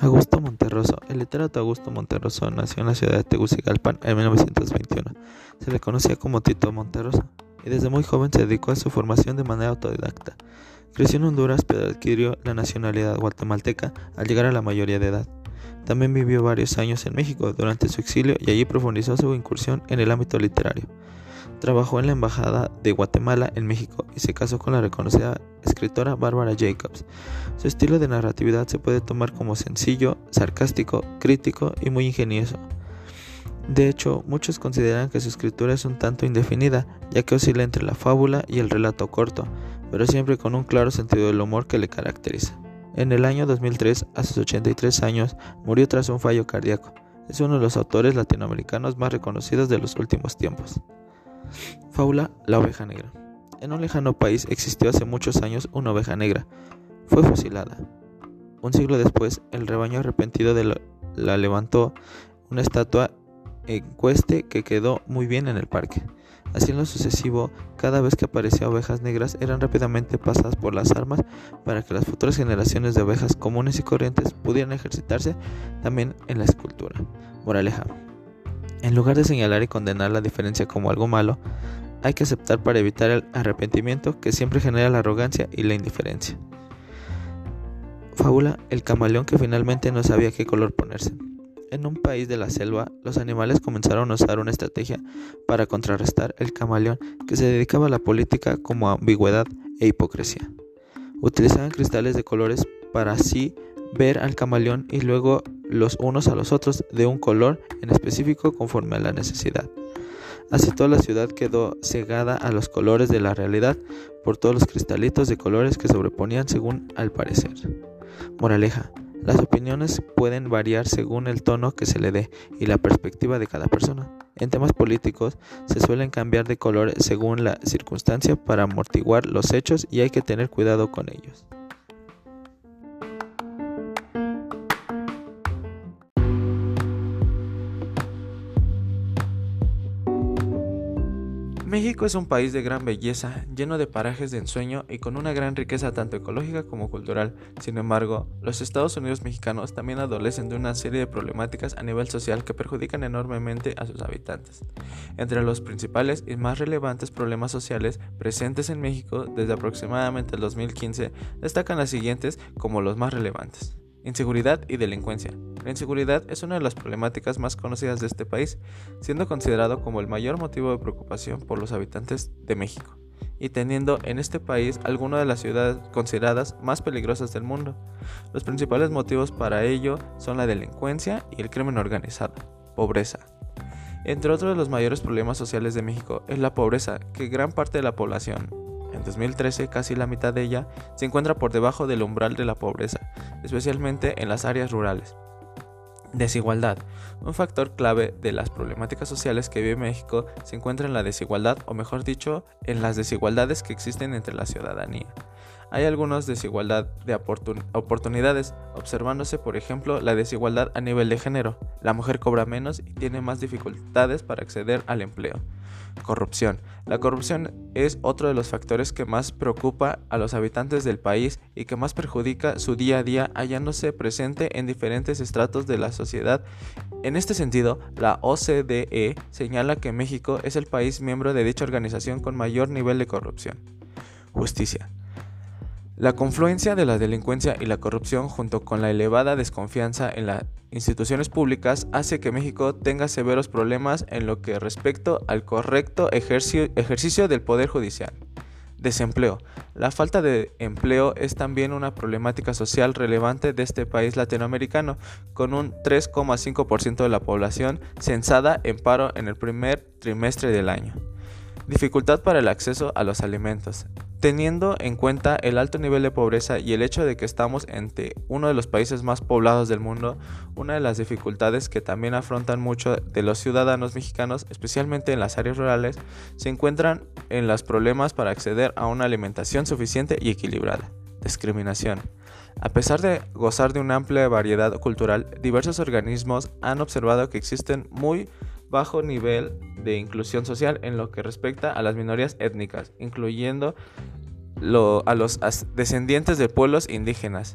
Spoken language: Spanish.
Augusto Monterroso. El literato Augusto Monterroso nació en la ciudad de Tegucigalpan en 1921. Se le conocía como Tito Monterroso y desde muy joven se dedicó a su formación de manera autodidacta. Creció en Honduras pero adquirió la nacionalidad guatemalteca al llegar a la mayoría de edad. También vivió varios años en México durante su exilio y allí profundizó su incursión en el ámbito literario. Trabajó en la Embajada de Guatemala en México y se casó con la reconocida escritora Bárbara Jacobs. Su estilo de narratividad se puede tomar como sencillo, sarcástico, crítico y muy ingenioso. De hecho, muchos consideran que su escritura es un tanto indefinida, ya que oscila entre la fábula y el relato corto, pero siempre con un claro sentido del humor que le caracteriza. En el año 2003, a sus 83 años, murió tras un fallo cardíaco. Es uno de los autores latinoamericanos más reconocidos de los últimos tiempos. Fábula La oveja negra. En un lejano país existió hace muchos años una oveja negra. Fue fusilada. Un siglo después, el rebaño arrepentido de la, levantó una estatua en cueste que quedó muy bien en el parque. Así en lo sucesivo, cada vez que aparecían ovejas negras eran rápidamente pasadas por las armas para que las futuras generaciones de ovejas comunes y corrientes pudieran ejercitarse también en la escultura. Moraleja. En lugar de señalar y condenar la diferencia como algo malo, hay que aceptar para evitar el arrepentimiento que siempre genera la arrogancia y la indiferencia. Fábula El camaleón que finalmente no sabía qué color ponerse. En un país de la selva, los animales comenzaron a usar una estrategia para contrarrestar el camaleón que se dedicaba a la política como ambigüedad e hipocresía. Utilizaban cristales de colores para así ver al camaleón y luego los unos a los otros de un color en específico conforme a la necesidad. Así toda la ciudad quedó cegada a los colores de la realidad por todos los cristalitos de colores que sobreponían según al parecer. Moraleja. Las opiniones pueden variar según el tono que se le dé y la perspectiva de cada persona. En temas políticos se suelen cambiar de color según la circunstancia para amortiguar los hechos y hay que tener cuidado con ellos. México es un país de gran belleza, lleno de parajes de ensueño y con una gran riqueza tanto ecológica como cultural. Sin embargo, los Estados Unidos mexicanos también adolecen de una serie de problemáticas a nivel social que perjudican enormemente a sus habitantes. Entre los principales y más relevantes problemas sociales presentes en México desde aproximadamente el 2015 destacan las siguientes como los más relevantes. Inseguridad y delincuencia. La inseguridad es una de las problemáticas más conocidas de este país, siendo considerado como el mayor motivo de preocupación por los habitantes de México, y teniendo en este país algunas de las ciudades consideradas más peligrosas del mundo. Los principales motivos para ello son la delincuencia y el crimen organizado, pobreza. Entre otros de los mayores problemas sociales de México es la pobreza, que gran parte de la población, en 2013, casi la mitad de ella se encuentra por debajo del umbral de la pobreza, especialmente en las áreas rurales. Desigualdad. Un factor clave de las problemáticas sociales que vive México se encuentra en la desigualdad, o mejor dicho, en las desigualdades que existen entre la ciudadanía. Hay algunas desigualdad de oportunidades, observándose por ejemplo la desigualdad a nivel de género. La mujer cobra menos y tiene más dificultades para acceder al empleo. Corrupción. La corrupción es otro de los factores que más preocupa a los habitantes del país y que más perjudica su día a día hallándose presente en diferentes estratos de la sociedad. En este sentido, la OCDE señala que México es el país miembro de dicha organización con mayor nivel de corrupción. Justicia. La confluencia de la delincuencia y la corrupción junto con la elevada desconfianza en las instituciones públicas hace que México tenga severos problemas en lo que respecto al correcto ejercicio del poder judicial. Desempleo. La falta de empleo es también una problemática social relevante de este país latinoamericano, con un 3,5% de la población censada en paro en el primer trimestre del año. Dificultad para el acceso a los alimentos. Teniendo en cuenta el alto nivel de pobreza y el hecho de que estamos entre uno de los países más poblados del mundo, una de las dificultades que también afrontan muchos de los ciudadanos mexicanos, especialmente en las áreas rurales, se encuentran en los problemas para acceder a una alimentación suficiente y equilibrada. Discriminación. A pesar de gozar de una amplia variedad cultural, diversos organismos han observado que existen muy bajo nivel de inclusión social en lo que respecta a las minorías étnicas, incluyendo a los descendientes de pueblos indígenas.